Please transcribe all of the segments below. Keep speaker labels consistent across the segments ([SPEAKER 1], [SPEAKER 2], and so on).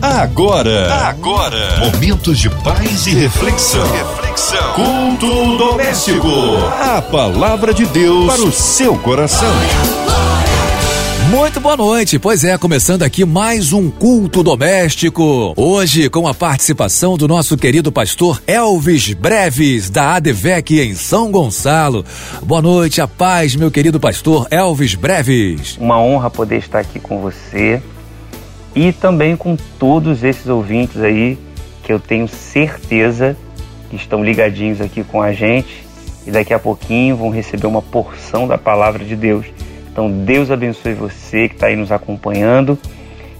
[SPEAKER 1] Agora, agora, momentos de paz e reflexão. Reflexão. Culto doméstico. A palavra de Deus para o seu coração.
[SPEAKER 2] Muito boa noite. Pois é, começando aqui mais um culto doméstico. Hoje com a participação do nosso querido pastor Elvis Breves, da ADVEC em São Gonçalo. Boa noite, a paz, meu querido pastor Elvis Breves.
[SPEAKER 3] Uma honra poder estar aqui com você e também com todos esses ouvintes aí que eu tenho certeza que estão ligadinhos aqui com a gente e daqui a pouquinho vão receber uma porção da palavra de Deus. Então, Deus abençoe você que está aí nos acompanhando.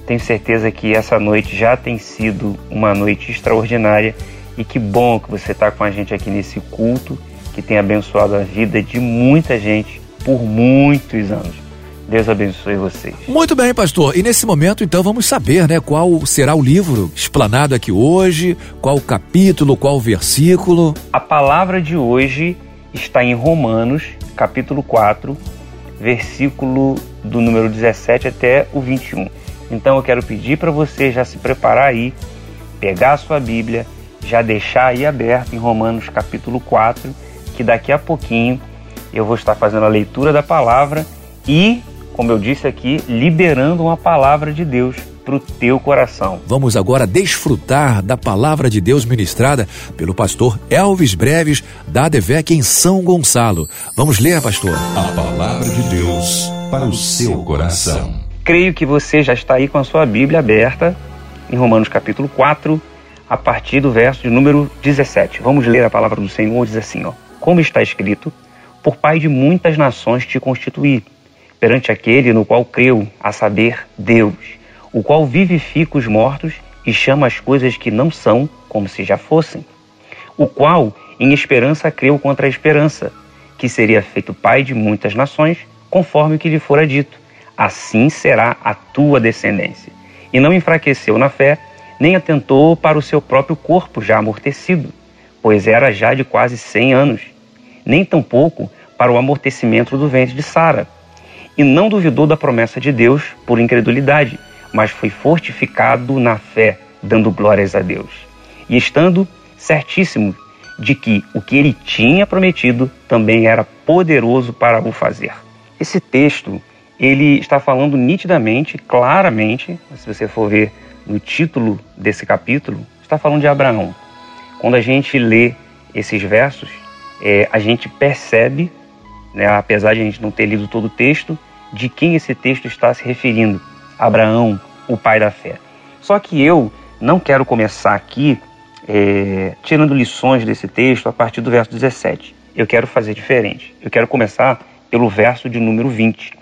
[SPEAKER 3] Tenho certeza que essa noite já tem sido uma noite extraordinária e que bom que você está com a gente aqui nesse culto que tem abençoado a vida de muita gente por muitos anos. Deus abençoe vocês.
[SPEAKER 2] Muito bem, pastor. E nesse momento, então, vamos saber, né, qual será o livro explanado aqui hoje, qual capítulo, qual versículo.
[SPEAKER 3] A palavra de hoje está em Romanos, capítulo 4, versículo do número 17 até o 21. Então eu quero pedir para você já se preparar aí, pegar a sua Bíblia, já deixar aí aberto em Romanos capítulo 4, que daqui a pouquinho eu vou estar fazendo a leitura da palavra e, como eu disse aqui, liberando uma palavra de Deus para o teu coração.
[SPEAKER 2] Vamos agora desfrutar da palavra de Deus ministrada pelo pastor Elvis Breves, da ADVEC em São Gonçalo. Vamos ler, pastor.
[SPEAKER 1] A palavra de Deus para o seu coração.
[SPEAKER 3] Creio que você já está aí com a sua Bíblia aberta em Romanos capítulo 4, a partir do verso de número 17. Vamos ler a palavra do Senhor, diz assim, ó: Como está escrito: Por pai de muitas nações te constituí, perante aquele no qual creu, a saber, Deus o qual vivifica os mortos e chama as coisas que não são como se já fossem. O qual, em esperança, creu contra a esperança, que seria feito pai de muitas nações, conforme o que lhe fora dito. Assim será a tua descendência. E não enfraqueceu na fé, nem atentou para o seu próprio corpo já amortecido, pois era já de quase cem anos, nem tampouco para o amortecimento do ventre de Sara. E não duvidou da promessa de Deus por incredulidade, mas foi fortificado na fé, dando glórias a Deus. E estando certíssimo de que o que ele tinha prometido também era poderoso para o fazer. Esse texto, ele está falando nitidamente, claramente, se você for ver no título desse capítulo, está falando de Abraão. Quando a gente lê esses versos, é, a gente percebe, né, apesar de a gente não ter lido todo o texto, de quem esse texto está se referindo. Abraão, o pai da fé. Só que eu não quero começar aqui é, tirando lições desse texto a partir do verso 17. Eu quero fazer diferente. Eu quero começar pelo verso de número 20.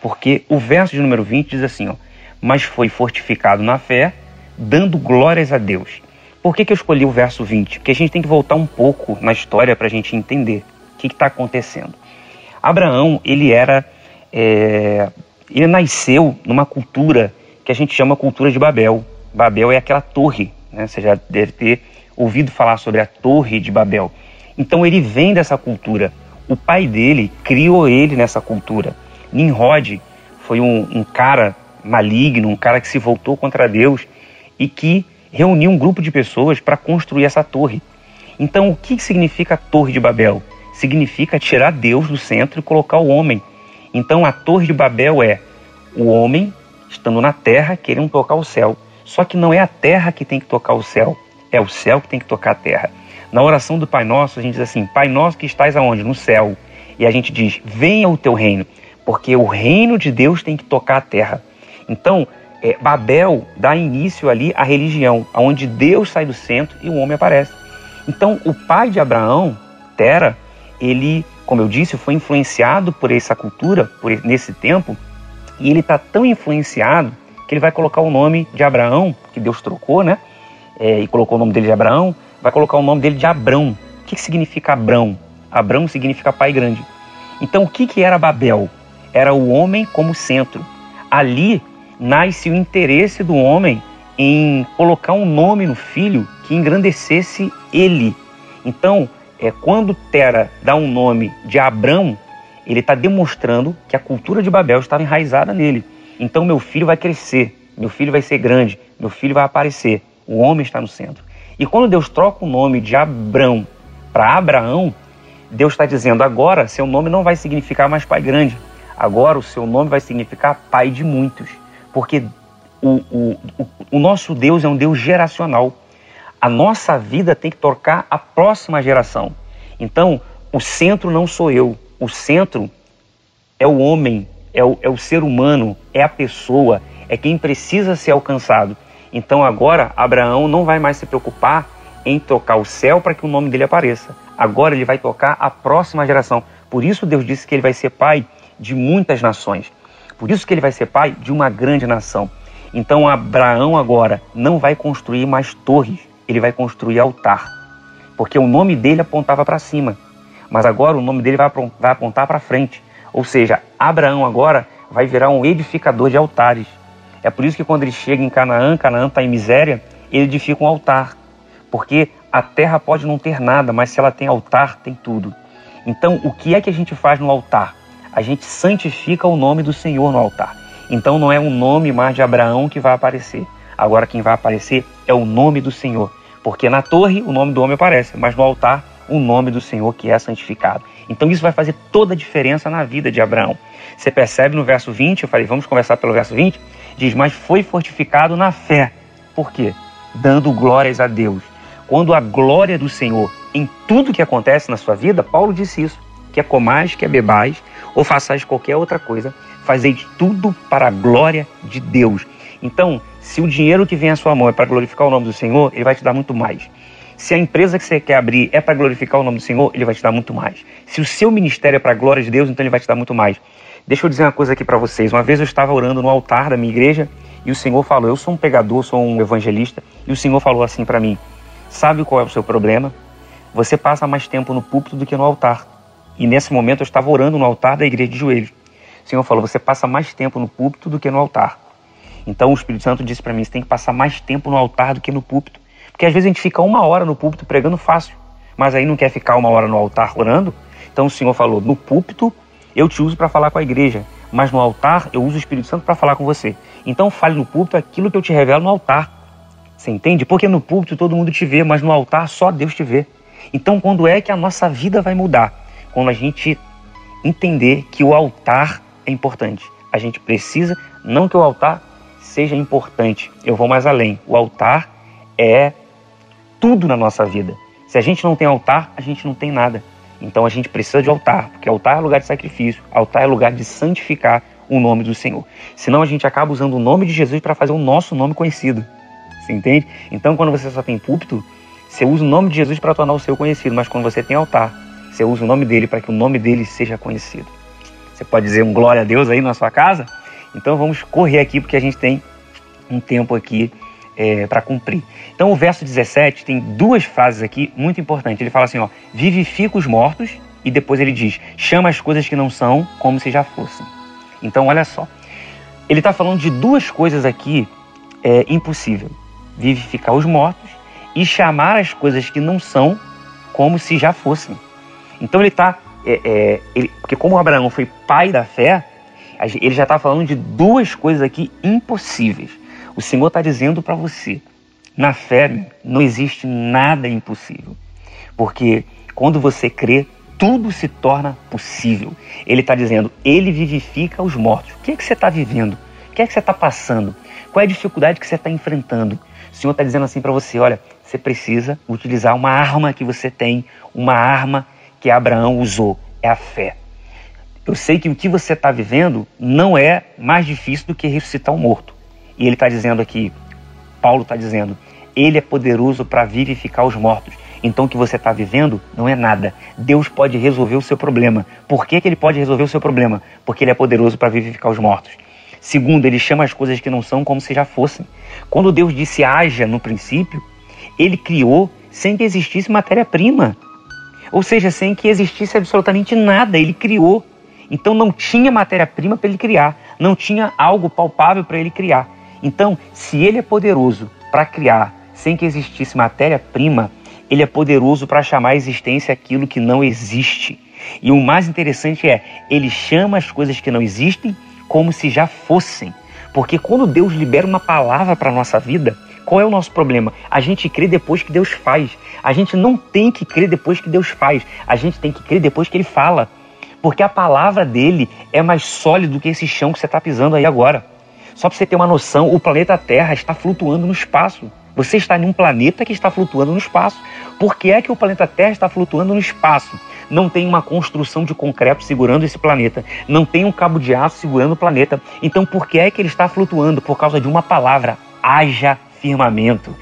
[SPEAKER 3] Porque o verso de número 20 diz assim: ó, Mas foi fortificado na fé, dando glórias a Deus. Por que, que eu escolhi o verso 20? Porque a gente tem que voltar um pouco na história para a gente entender o que está acontecendo. Abraão, ele era. É, ele nasceu numa cultura que a gente chama cultura de Babel. Babel é aquela torre, né? Você já deve ter ouvido falar sobre a torre de Babel. Então ele vem dessa cultura. O pai dele criou ele nessa cultura. Nimrod foi um, um cara maligno, um cara que se voltou contra Deus e que reuniu um grupo de pessoas para construir essa torre. Então, o que significa a Torre de Babel? Significa tirar Deus do centro e colocar o homem. Então, a Torre de Babel é o homem estando na terra querendo tocar o céu. Só que não é a terra que tem que tocar o céu, é o céu que tem que tocar a terra. Na oração do Pai Nosso, a gente diz assim: Pai Nosso que estás aonde? No céu. E a gente diz: Venha o teu reino, porque o reino de Deus tem que tocar a terra. Então, é, Babel dá início ali à religião, onde Deus sai do centro e o homem aparece. Então, o pai de Abraão, Tera, ele, como eu disse, foi influenciado por essa cultura, por nesse tempo, e ele está tão influenciado que ele vai colocar o nome de Abraão, que Deus trocou, né? É, e colocou o nome dele de Abraão, vai colocar o nome dele de Abrão. O que, que significa Abrão? Abrão significa pai grande. Então, o que, que era Babel? Era o homem como centro. Ali nasce o interesse do homem em colocar um nome no filho que engrandecesse ele. Então, é, quando Tera dá um nome de Abrão, ele está demonstrando que a cultura de Babel estava enraizada nele. Então meu filho vai crescer, meu filho vai ser grande, meu filho vai aparecer. O homem está no centro. E quando Deus troca o nome de Abrão para Abraão, Deus está dizendo agora seu nome não vai significar mais pai grande. Agora o seu nome vai significar pai de muitos. Porque o, o, o, o nosso Deus é um Deus geracional. A nossa vida tem que tocar a próxima geração. Então, o centro não sou eu. O centro é o homem, é o, é o ser humano, é a pessoa, é quem precisa ser alcançado. Então agora Abraão não vai mais se preocupar em tocar o céu para que o nome dele apareça. Agora ele vai tocar a próxima geração. Por isso Deus disse que ele vai ser pai de muitas nações. Por isso que ele vai ser pai de uma grande nação. Então Abraão agora não vai construir mais torres, ele vai construir altar. Porque o nome dele apontava para cima. Mas agora o nome dele vai apontar para frente. Ou seja, Abraão agora vai virar um edificador de altares. É por isso que quando ele chega em Canaã, Canaã está em miséria, ele edifica um altar. Porque a terra pode não ter nada, mas se ela tem altar, tem tudo. Então, o que é que a gente faz no altar? A gente santifica o nome do Senhor no altar. Então, não é o nome mais de Abraão que vai aparecer. Agora, quem vai aparecer é o nome do Senhor. Porque na torre o nome do homem aparece, mas no altar o nome do Senhor que é santificado. Então, isso vai fazer toda a diferença na vida de Abraão. Você percebe no verso 20, eu falei, vamos conversar pelo verso 20? Diz, mas foi fortificado na fé. Por quê? Dando glórias a Deus. Quando a glória do Senhor em tudo que acontece na sua vida, Paulo disse isso, que é comais, que é bebais, ou façais qualquer outra coisa, fazeis tudo para a glória de Deus. Então, se o dinheiro que vem à sua mão é para glorificar o nome do Senhor, ele vai te dar muito mais. Se a empresa que você quer abrir é para glorificar o nome do Senhor, ele vai te dar muito mais. Se o seu ministério é para a glória de Deus, então ele vai te dar muito mais. Deixa eu dizer uma coisa aqui para vocês. Uma vez eu estava orando no altar da minha igreja e o Senhor falou: Eu sou um pregador, sou um evangelista. E o Senhor falou assim para mim: Sabe qual é o seu problema? Você passa mais tempo no púlpito do que no altar. E nesse momento eu estava orando no altar da igreja de joelhos. O Senhor falou: Você passa mais tempo no púlpito do que no altar. Então o Espírito Santo disse para mim: Você tem que passar mais tempo no altar do que no púlpito. Porque às vezes a gente fica uma hora no púlpito pregando fácil, mas aí não quer ficar uma hora no altar orando. Então o Senhor falou: No púlpito eu te uso para falar com a igreja, mas no altar eu uso o Espírito Santo para falar com você. Então fale no púlpito aquilo que eu te revelo no altar. Você entende? Porque no púlpito todo mundo te vê, mas no altar só Deus te vê. Então quando é que a nossa vida vai mudar? Quando a gente entender que o altar é importante. A gente precisa, não que o altar seja importante, eu vou mais além. O altar é tudo na nossa vida. Se a gente não tem altar, a gente não tem nada. Então a gente precisa de altar, porque altar é lugar de sacrifício, altar é lugar de santificar o nome do Senhor. Senão a gente acaba usando o nome de Jesus para fazer o nosso nome conhecido. Você entende? Então quando você só tem púlpito, você usa o nome de Jesus para tornar o seu conhecido, mas quando você tem altar, você usa o nome dele para que o nome dele seja conhecido. Você pode dizer um glória a Deus aí na sua casa? Então vamos correr aqui porque a gente tem um tempo aqui é, para cumprir. Então o verso 17 tem duas frases aqui muito importantes. Ele fala assim, ó, vivifica os mortos e depois ele diz, chama as coisas que não são como se já fossem. Então olha só, ele está falando de duas coisas aqui é, impossível: vivificar os mortos e chamar as coisas que não são como se já fossem. Então ele está, é, é, porque como Abraão foi pai da fé, ele já está falando de duas coisas aqui impossíveis. O Senhor está dizendo para você: na fé não existe nada impossível. Porque quando você crê, tudo se torna possível. Ele está dizendo: Ele vivifica os mortos. O que é que você está vivendo? O que é que você está passando? Qual é a dificuldade que você está enfrentando? O Senhor está dizendo assim para você: olha, você precisa utilizar uma arma que você tem, uma arma que Abraão usou, é a fé. Eu sei que o que você está vivendo não é mais difícil do que ressuscitar um morto. E ele está dizendo aqui, Paulo está dizendo, ele é poderoso para vivificar os mortos. Então o que você está vivendo não é nada. Deus pode resolver o seu problema. Por que, que ele pode resolver o seu problema? Porque ele é poderoso para vivificar os mortos. Segundo, ele chama as coisas que não são como se já fossem. Quando Deus disse haja no princípio, ele criou sem que existisse matéria-prima. Ou seja, sem que existisse absolutamente nada. Ele criou. Então não tinha matéria-prima para ele criar. Não tinha algo palpável para ele criar. Então, se ele é poderoso para criar sem que existisse matéria-prima, ele é poderoso para chamar à existência aquilo que não existe. E o mais interessante é, ele chama as coisas que não existem como se já fossem. Porque quando Deus libera uma palavra para a nossa vida, qual é o nosso problema? A gente crê depois que Deus faz. A gente não tem que crer depois que Deus faz. A gente tem que crer depois que Ele fala. Porque a palavra dele é mais sólida do que esse chão que você está pisando aí agora. Só para você ter uma noção, o planeta Terra está flutuando no espaço. Você está em um planeta que está flutuando no espaço. Por que é que o planeta Terra está flutuando no espaço? Não tem uma construção de concreto segurando esse planeta. Não tem um cabo de aço segurando o planeta. Então, por que é que ele está flutuando? Por causa de uma palavra: haja firmamento.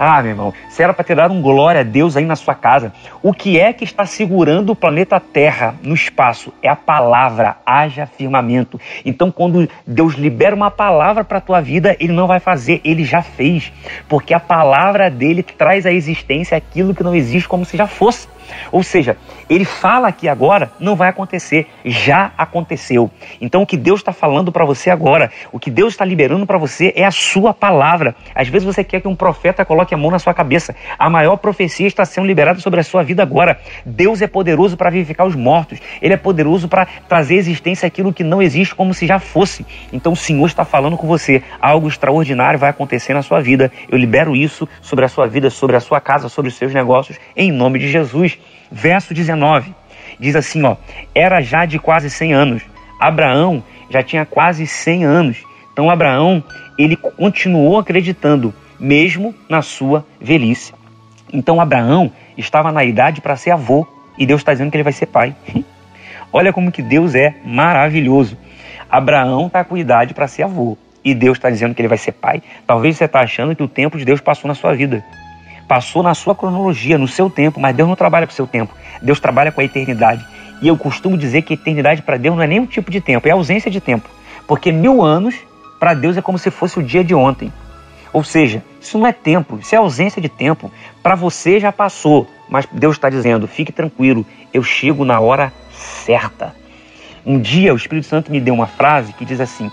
[SPEAKER 3] Ah, meu irmão, se era para ter dado um glória a Deus aí na sua casa, o que é que está segurando o planeta Terra no espaço? É a palavra, haja firmamento. Então, quando Deus libera uma palavra para a tua vida, Ele não vai fazer, Ele já fez. Porque a palavra dele traz à existência aquilo que não existe como se já fosse. Ou seja, ele fala aqui agora, não vai acontecer, já aconteceu. Então o que Deus está falando para você agora, o que Deus está liberando para você é a sua palavra. Às vezes você quer que um profeta coloque a mão na sua cabeça. A maior profecia está sendo liberada sobre a sua vida agora. Deus é poderoso para vivificar os mortos. Ele é poderoso para trazer existência aquilo que não existe como se já fosse. Então o Senhor está falando com você. Algo extraordinário vai acontecer na sua vida. Eu libero isso sobre a sua vida, sobre a sua casa, sobre os seus negócios, em nome de Jesus verso 19. Diz assim, ó: Era já de quase 100 anos. Abraão já tinha quase 100 anos. Então Abraão, ele continuou acreditando mesmo na sua velhice. Então Abraão estava na idade para ser avô e Deus está dizendo que ele vai ser pai. Olha como que Deus é maravilhoso. Abraão está com idade para ser avô e Deus está dizendo que ele vai ser pai. Talvez você está achando que o tempo de Deus passou na sua vida passou na sua cronologia, no seu tempo, mas Deus não trabalha com o seu tempo. Deus trabalha com a eternidade. E eu costumo dizer que eternidade para Deus não é nem um tipo de tempo, é ausência de tempo. Porque mil anos para Deus é como se fosse o dia de ontem. Ou seja, isso não é tempo, isso é ausência de tempo. Para você já passou, mas Deus está dizendo: fique tranquilo, eu chego na hora certa. Um dia o Espírito Santo me deu uma frase que diz assim: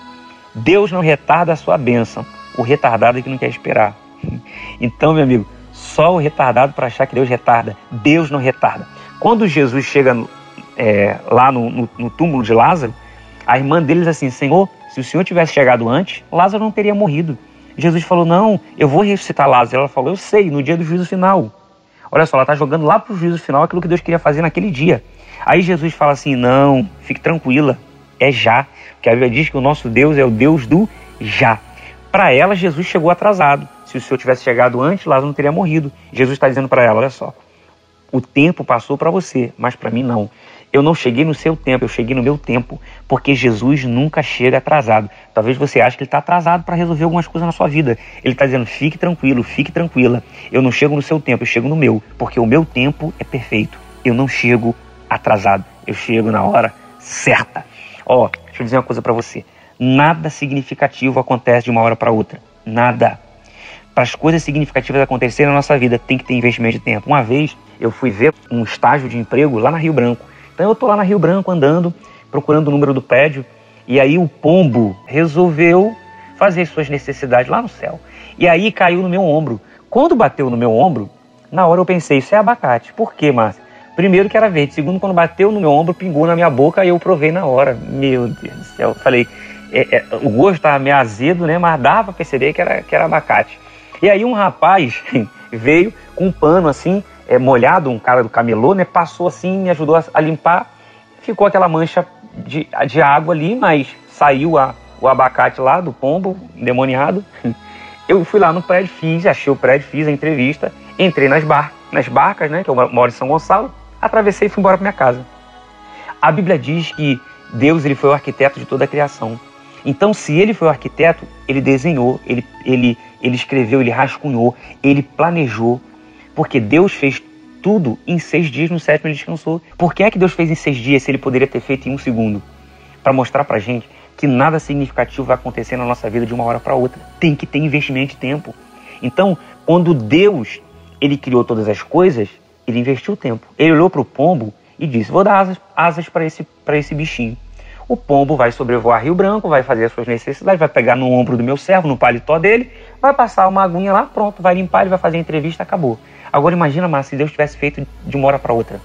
[SPEAKER 3] Deus não retarda a sua bênção, o retardado é que não quer esperar. Então, meu amigo, só o retardado para achar que Deus retarda. Deus não retarda. Quando Jesus chega é, lá no, no, no, túmulo de Lázaro, a irmã dele diz assim: Senhor, se o Senhor tivesse chegado antes, Lázaro não teria morrido. Jesus falou: Não, eu vou ressuscitar Lázaro. Ela falou: Eu sei, no dia do juízo final. Olha só, ela está jogando lá para o juízo final aquilo que Deus queria fazer naquele dia. Aí Jesus fala assim: Não, fique tranquila, é já. Porque a Bíblia diz que o nosso Deus é o Deus do já. Para ela, Jesus chegou atrasado. Se o Senhor tivesse chegado antes, Lázaro não teria morrido. Jesus está dizendo para ela: olha só, o tempo passou para você, mas para mim não. Eu não cheguei no seu tempo, eu cheguei no meu tempo, porque Jesus nunca chega atrasado. Talvez você ache que ele está atrasado para resolver algumas coisas na sua vida. Ele está dizendo: fique tranquilo, fique tranquila. Eu não chego no seu tempo, eu chego no meu, porque o meu tempo é perfeito. Eu não chego atrasado, eu chego na hora certa. Ó, oh, deixa eu dizer uma coisa para você: nada significativo acontece de uma hora para outra. Nada para as coisas significativas acontecerem na nossa vida, tem que ter investimento de tempo. Uma vez eu fui ver um estágio de emprego lá na Rio Branco. Então eu estou lá na Rio Branco andando, procurando o número do prédio, e aí o pombo resolveu fazer suas necessidades lá no céu. E aí caiu no meu ombro. Quando bateu no meu ombro, na hora eu pensei, isso é abacate. Por quê, Márcio? Primeiro que era verde, segundo quando bateu no meu ombro, pingou na minha boca e eu provei na hora. Meu Deus do céu. Falei, é, é, o gosto estava meio azedo, né? Mas dava para perceber que era, que era abacate. E aí um rapaz veio com um pano assim, é, molhado, um cara do camelô, né? Passou assim, me ajudou a, a limpar. Ficou aquela mancha de, de água ali, mas saiu a, o abacate lá do pombo, endemoniado. Eu fui lá no prédio, fiz, achei o prédio, fiz a entrevista, entrei nas, bar, nas barcas, né? Que eu moro em São Gonçalo, atravessei e fui embora para minha casa. A Bíblia diz que Deus ele foi o arquiteto de toda a criação. Então, se ele foi o arquiteto, ele desenhou, ele, ele, ele escreveu, ele rascunhou, ele planejou, porque Deus fez tudo em seis dias, no sétimo ele descansou. Por que é que Deus fez em seis dias se ele poderia ter feito em um segundo? Para mostrar para gente que nada significativo vai acontecer na nossa vida de uma hora para outra. Tem que ter investimento de tempo. Então, quando Deus ele criou todas as coisas, ele investiu tempo. Ele olhou para o pombo e disse: Vou dar asas, asas para esse, esse bichinho. O pombo vai sobrevoar Rio Branco, vai fazer as suas necessidades, vai pegar no ombro do meu servo, no paletó dele, vai passar uma aguinha lá, pronto, vai limpar, ele vai fazer a entrevista, acabou. Agora imagina, mas se Deus tivesse feito de uma hora para outra.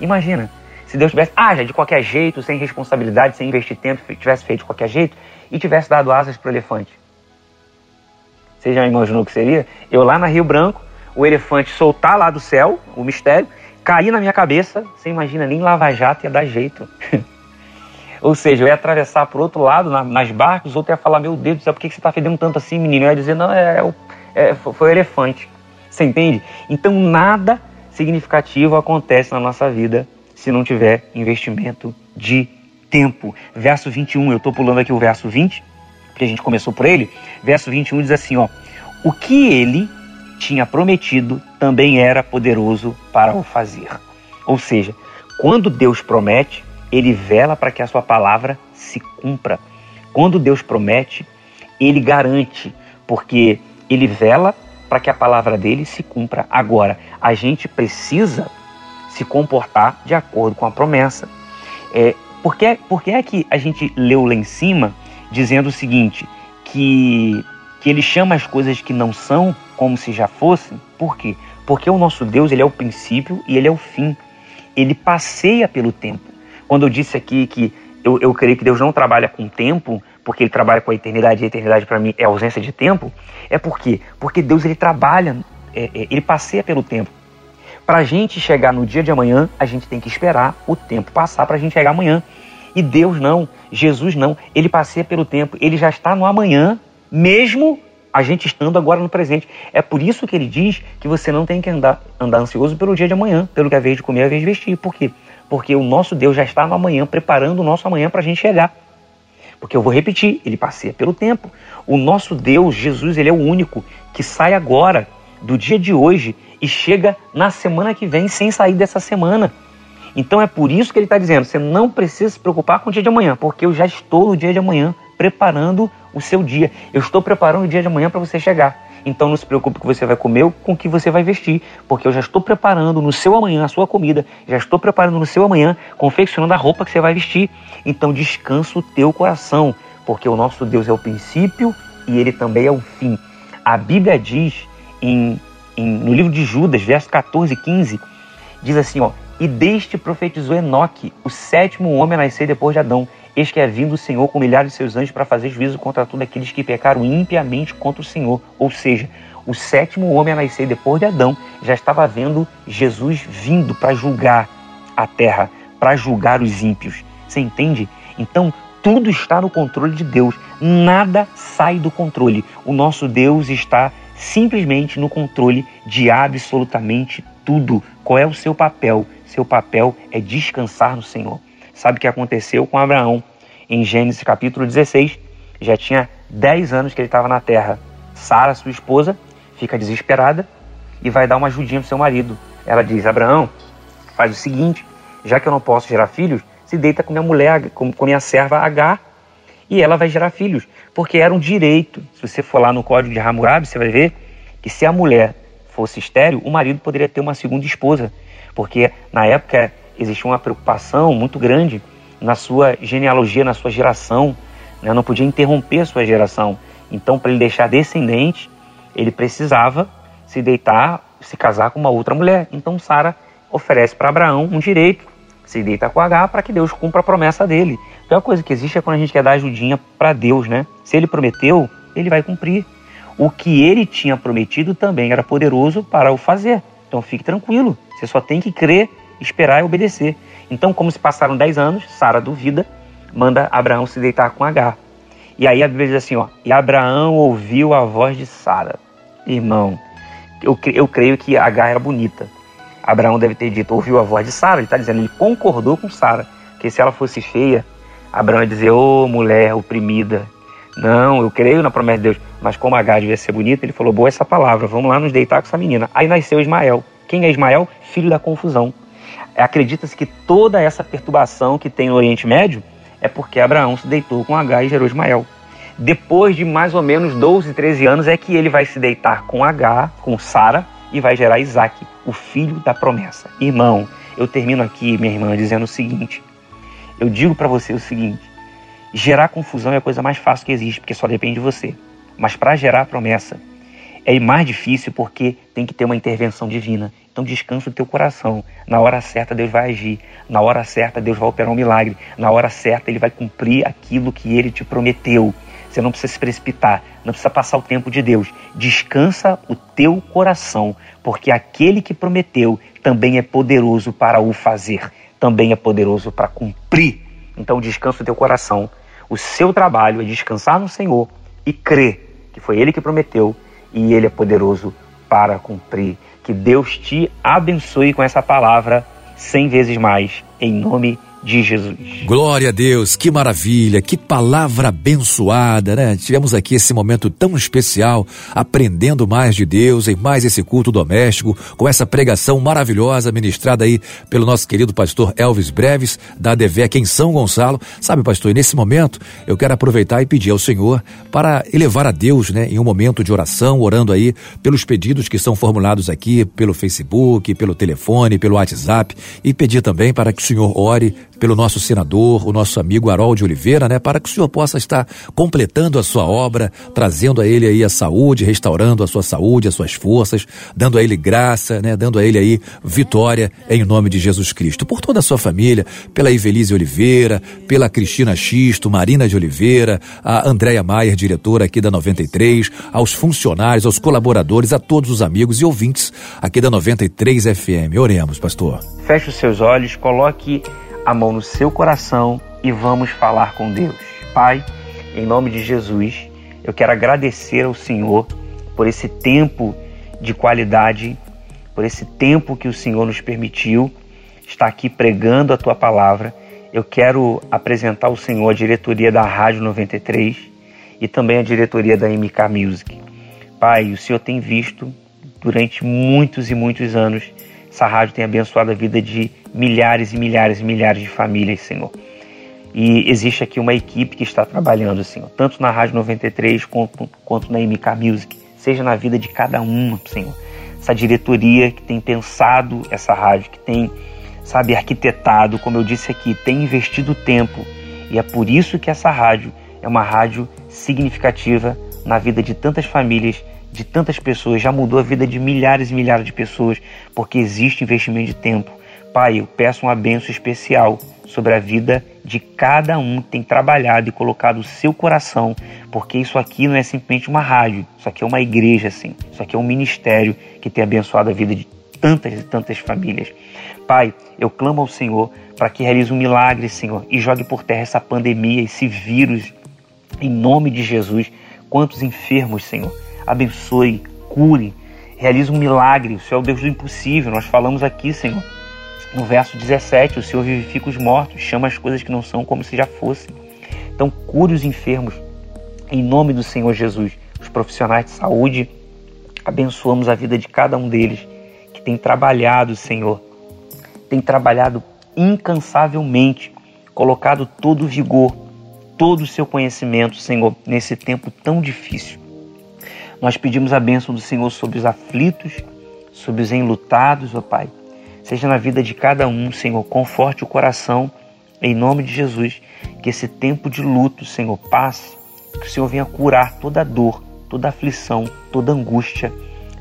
[SPEAKER 3] Imagina, se Deus tivesse, ah, já de qualquer jeito, sem responsabilidade, sem investir tempo, tivesse feito de qualquer jeito e tivesse dado asas para o elefante. Você já imaginou o que seria? Eu lá na Rio Branco, o elefante soltar lá do céu, o mistério, cair na minha cabeça, você imagina, nem lava-jato ia dar jeito. Ou seja, eu ia atravessar para o outro lado, na, nas barcas, o outro ia falar, meu Deus do céu, por que você está fedendo tanto assim, menino? Eu ia dizer, não, é, é, é, foi o elefante. Você entende? Então nada significativo acontece na nossa vida se não tiver investimento de tempo. Verso 21, eu estou pulando aqui o verso 20, que a gente começou por ele. Verso 21 diz assim: ó, O que ele tinha prometido também era poderoso para o fazer. Ou seja, quando Deus promete, ele vela para que a sua palavra se cumpra. Quando Deus promete, ele garante, porque ele vela para que a palavra dele se cumpra. Agora, a gente precisa se comportar de acordo com a promessa. É, por, que, por que é que a gente leu lá em cima dizendo o seguinte, que, que ele chama as coisas que não são como se já fossem? Por quê? Porque o nosso Deus ele é o princípio e ele é o fim. Ele passeia pelo tempo. Quando eu disse aqui que eu, eu creio que Deus não trabalha com tempo, porque ele trabalha com a eternidade, e a eternidade para mim é ausência de tempo, é por quê? Porque Deus ele trabalha, é, é, ele passeia pelo tempo. Para a gente chegar no dia de amanhã, a gente tem que esperar o tempo passar para a gente chegar amanhã. E Deus não, Jesus não, ele passeia pelo tempo, ele já está no amanhã, mesmo a gente estando agora no presente. É por isso que ele diz que você não tem que andar, andar ansioso pelo dia de amanhã, pelo que é a vez de comer, a vez de vestir. Por quê? Porque o nosso Deus já está no amanhã, preparando o nosso amanhã para a gente chegar. Porque eu vou repetir, ele passeia pelo tempo. O nosso Deus, Jesus, ele é o único que sai agora, do dia de hoje, e chega na semana que vem sem sair dessa semana. Então é por isso que ele está dizendo: você não precisa se preocupar com o dia de amanhã, porque eu já estou no dia de amanhã preparando o seu dia. Eu estou preparando o dia de amanhã para você chegar. Então não se preocupe com o que você vai comer ou com o que você vai vestir, porque eu já estou preparando no seu amanhã a sua comida, já estou preparando no seu amanhã, confeccionando a roupa que você vai vestir. Então descansa o teu coração, porque o nosso Deus é o princípio e ele também é o fim. A Bíblia diz em, em, no livro de Judas, verso 14 e 15, diz assim, ó, e deste profetizou Enoque, o sétimo homem a nascer depois de Adão. Eis que é vindo o Senhor com milhares de seus anjos para fazer juízo contra todos aqueles que pecaram impiamente contra o Senhor. Ou seja, o sétimo homem a nascer depois de Adão já estava vendo Jesus vindo para julgar a terra, para julgar os ímpios. Você entende? Então, tudo está no controle de Deus. Nada sai do controle. O nosso Deus está simplesmente no controle de absolutamente tudo. Qual é o seu papel? Seu papel é descansar no Senhor. Sabe o que aconteceu com Abraão? Em Gênesis capítulo 16, já tinha 10 anos que ele estava na terra. Sara, sua esposa, fica desesperada e vai dar uma ajudinha pro seu marido. Ela diz: Abraão, faz o seguinte, já que eu não posso gerar filhos, se deita com minha mulher, com, minha serva Agar, e ela vai gerar filhos, porque era um direito. Se você for lá no código de Hammurabi, você vai ver que se a mulher fosse estéril, o marido poderia ter uma segunda esposa, porque na época existia uma preocupação muito grande na sua genealogia, na sua geração, né? não podia interromper a sua geração. Então, para ele deixar descendente, ele precisava se deitar, se casar com uma outra mulher. Então, Sara oferece para Abraão um direito, se deita com H para que Deus cumpra a promessa dele. A pior coisa que existe é quando a gente quer dar ajudinha para Deus, né? Se ele prometeu, ele vai cumprir. O que ele tinha prometido também era poderoso para o fazer. Então fique tranquilo, você só tem que crer esperar e obedecer. Então, como se passaram 10 anos, Sara duvida, manda Abraão se deitar com Agar. E aí a Bíblia diz assim, ó, e Abraão ouviu a voz de Sara. Irmão, eu, eu creio que Agar era bonita. Abraão deve ter dito, ouviu a voz de Sara, ele está dizendo, ele concordou com Sara, que se ela fosse feia, Abraão ia dizer, ô oh, mulher oprimida. Não, eu creio na promessa de Deus, mas como Agar devia ser bonita, ele falou, boa essa palavra, vamos lá nos deitar com essa menina. Aí nasceu Ismael. Quem é Ismael? Filho da confusão acredita-se que toda essa perturbação que tem no Oriente Médio é porque Abraão se deitou com H e gerou Ismael. Depois de mais ou menos 12, 13 anos é que ele vai se deitar com H, com Sara, e vai gerar Isaac, o filho da promessa. Irmão, eu termino aqui, minha irmã, dizendo o seguinte. Eu digo para você o seguinte: gerar confusão é a coisa mais fácil que existe, porque só depende de você. Mas para gerar promessa, É mais difícil porque tem que ter uma intervenção divina. Então descansa o teu coração. Na hora certa Deus vai agir. Na hora certa Deus vai operar um milagre. Na hora certa Ele vai cumprir aquilo que Ele te prometeu. Você não precisa se precipitar, não precisa passar o tempo de Deus. Descansa o teu coração, porque aquele que prometeu também é poderoso para o fazer, também é poderoso para cumprir. Então descansa o teu coração. O seu trabalho é descansar no Senhor e crer que foi Ele que prometeu e Ele é poderoso para cumprir. Que Deus te abençoe com essa palavra cem vezes mais, em nome de de Jesus.
[SPEAKER 2] Glória a Deus, que maravilha, que palavra abençoada, né? Tivemos aqui esse momento tão especial, aprendendo mais de Deus em mais esse culto doméstico, com essa pregação maravilhosa ministrada aí pelo nosso querido pastor Elvis Breves, da ADVEC em São Gonçalo. Sabe, pastor, nesse momento eu quero aproveitar e pedir ao Senhor para elevar a Deus, né, em um momento de oração, orando aí pelos pedidos que são formulados aqui pelo Facebook, pelo telefone, pelo WhatsApp, e pedir também para que o Senhor ore pelo nosso senador, o nosso amigo Harold Oliveira, né, para que o senhor possa estar completando a sua obra, trazendo a ele aí a saúde, restaurando a sua saúde, as suas forças, dando a ele graça, né, dando a ele aí vitória em nome de Jesus Cristo. Por toda a sua família, pela Ivelise Oliveira, pela Cristina Xisto, Marina de Oliveira, a Andréia Maier, diretora aqui da 93, aos funcionários, aos colaboradores, a todos os amigos e ouvintes aqui da 93 FM. Oremos, pastor.
[SPEAKER 3] Feche os seus olhos, coloque a mão no seu coração e vamos falar com Deus. Pai, em nome de Jesus, eu quero agradecer ao Senhor por esse tempo de qualidade, por esse tempo que o Senhor nos permitiu estar aqui pregando a tua palavra. Eu quero apresentar ao Senhor a diretoria da Rádio 93 e também a diretoria da MK Music. Pai, o Senhor tem visto durante muitos e muitos anos essa rádio tem abençoado a vida de milhares e milhares e milhares de famílias, Senhor. E existe aqui uma equipe que está trabalhando, Senhor, tanto na Rádio 93 quanto, quanto na MK Music, seja na vida de cada uma, Senhor. Essa diretoria que tem pensado essa rádio, que tem, sabe, arquitetado, como eu disse aqui, tem investido tempo. E é por isso que essa rádio é uma rádio significativa na vida de tantas famílias de tantas pessoas, já mudou a vida de milhares e milhares de pessoas, porque existe investimento de tempo. Pai, eu peço uma benção especial sobre a vida de cada um que tem trabalhado e colocado o seu coração, porque isso aqui não é simplesmente uma rádio, isso aqui é uma igreja, assim, isso aqui é um ministério que tem abençoado a vida de tantas e tantas famílias. Pai, eu clamo ao Senhor para que realize um milagre, Senhor, e jogue por terra essa pandemia, esse vírus, em nome de Jesus. Quantos enfermos, Senhor, abençoe, cure, realize um milagre. O Senhor é o Deus do impossível. Nós falamos aqui, Senhor, no verso 17: o Senhor vivifica os mortos, chama as coisas que não são como se já fossem. Então, cure os enfermos, em nome do Senhor Jesus. Os profissionais de saúde, abençoamos a vida de cada um deles que tem trabalhado, Senhor, tem trabalhado incansavelmente, colocado todo o vigor, todo o seu conhecimento, Senhor, nesse tempo tão difícil. Nós pedimos a bênção do Senhor sobre os aflitos, sobre os enlutados, ó Pai. Seja na vida de cada um, Senhor, conforte o coração, em nome de Jesus. Que esse tempo de luto, Senhor, passe. Que o Senhor venha curar toda dor, toda aflição, toda angústia,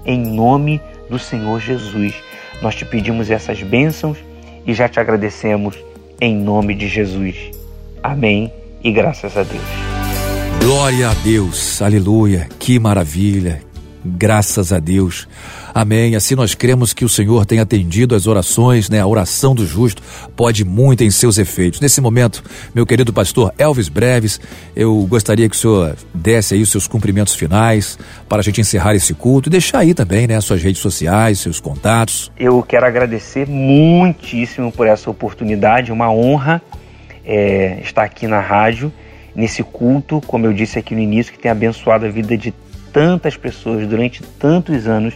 [SPEAKER 3] em nome do Senhor Jesus. Nós te pedimos essas bênçãos e já te agradecemos em nome de Jesus. Amém e graças a Deus.
[SPEAKER 2] Glória a Deus, aleluia, que maravilha, graças a Deus. Amém. Assim nós cremos que o Senhor tem atendido as orações, né? A oração do justo pode muito em seus efeitos. Nesse momento, meu querido pastor Elvis Breves, eu gostaria que o senhor desse aí os seus cumprimentos finais para a gente encerrar esse culto e deixar aí também, né, suas redes sociais, seus contatos.
[SPEAKER 3] Eu quero agradecer muitíssimo por essa oportunidade, uma honra é, estar aqui na rádio nesse culto, como eu disse aqui no início, que tem abençoado a vida de tantas pessoas durante tantos anos.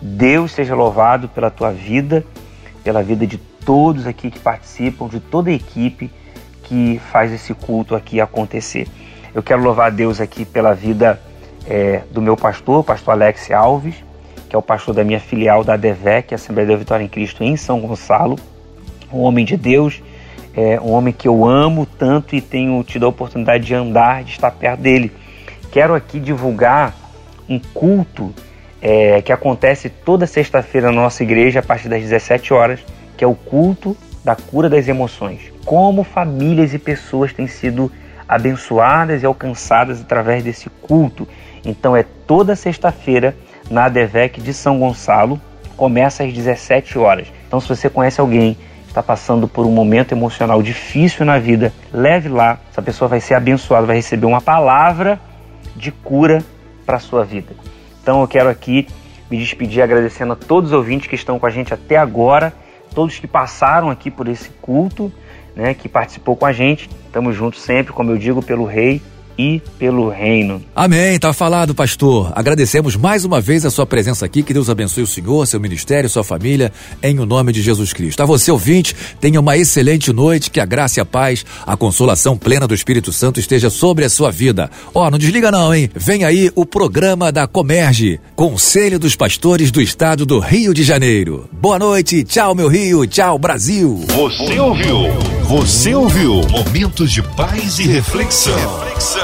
[SPEAKER 3] Deus seja louvado pela tua vida, pela vida de todos aqui que participam, de toda a equipe que faz esse culto aqui acontecer. Eu quero louvar a Deus aqui pela vida é, do meu pastor, pastor Alex Alves, que é o pastor da minha filial da ADVEC, Assembleia da Vitória em Cristo, em São Gonçalo, um homem de Deus, é um homem que eu amo tanto e tenho tido a oportunidade de andar, de estar perto dele. Quero aqui divulgar um culto é, que acontece toda sexta-feira na nossa igreja a partir das 17 horas, que é o culto da cura das emoções. Como famílias e pessoas têm sido abençoadas e alcançadas através desse culto. Então é toda sexta-feira na ADVEC de São Gonçalo, começa às 17 horas. Então se você conhece alguém está passando por um momento emocional difícil na vida, leve lá, essa pessoa vai ser abençoada, vai receber uma palavra de cura para a sua vida. Então eu quero aqui me despedir agradecendo a todos os ouvintes que estão com a gente até agora, todos que passaram aqui por esse culto, né, que participou com a gente. Estamos juntos sempre, como eu digo, pelo Rei e pelo reino.
[SPEAKER 2] Amém, tá falado, pastor. Agradecemos mais uma vez a sua presença aqui. Que Deus abençoe o senhor, seu ministério, sua família, em o nome de Jesus Cristo. A você, ouvinte, tenha uma excelente noite, que a graça e a paz, a consolação plena do Espírito Santo esteja sobre a sua vida. Ó, oh, não desliga não, hein? Vem aí o programa da Comerge, Conselho dos Pastores do Estado do Rio de Janeiro. Boa noite, tchau meu Rio, tchau Brasil.
[SPEAKER 1] Você ouviu? Você ouviu? Momentos de paz e reflexão. reflexão.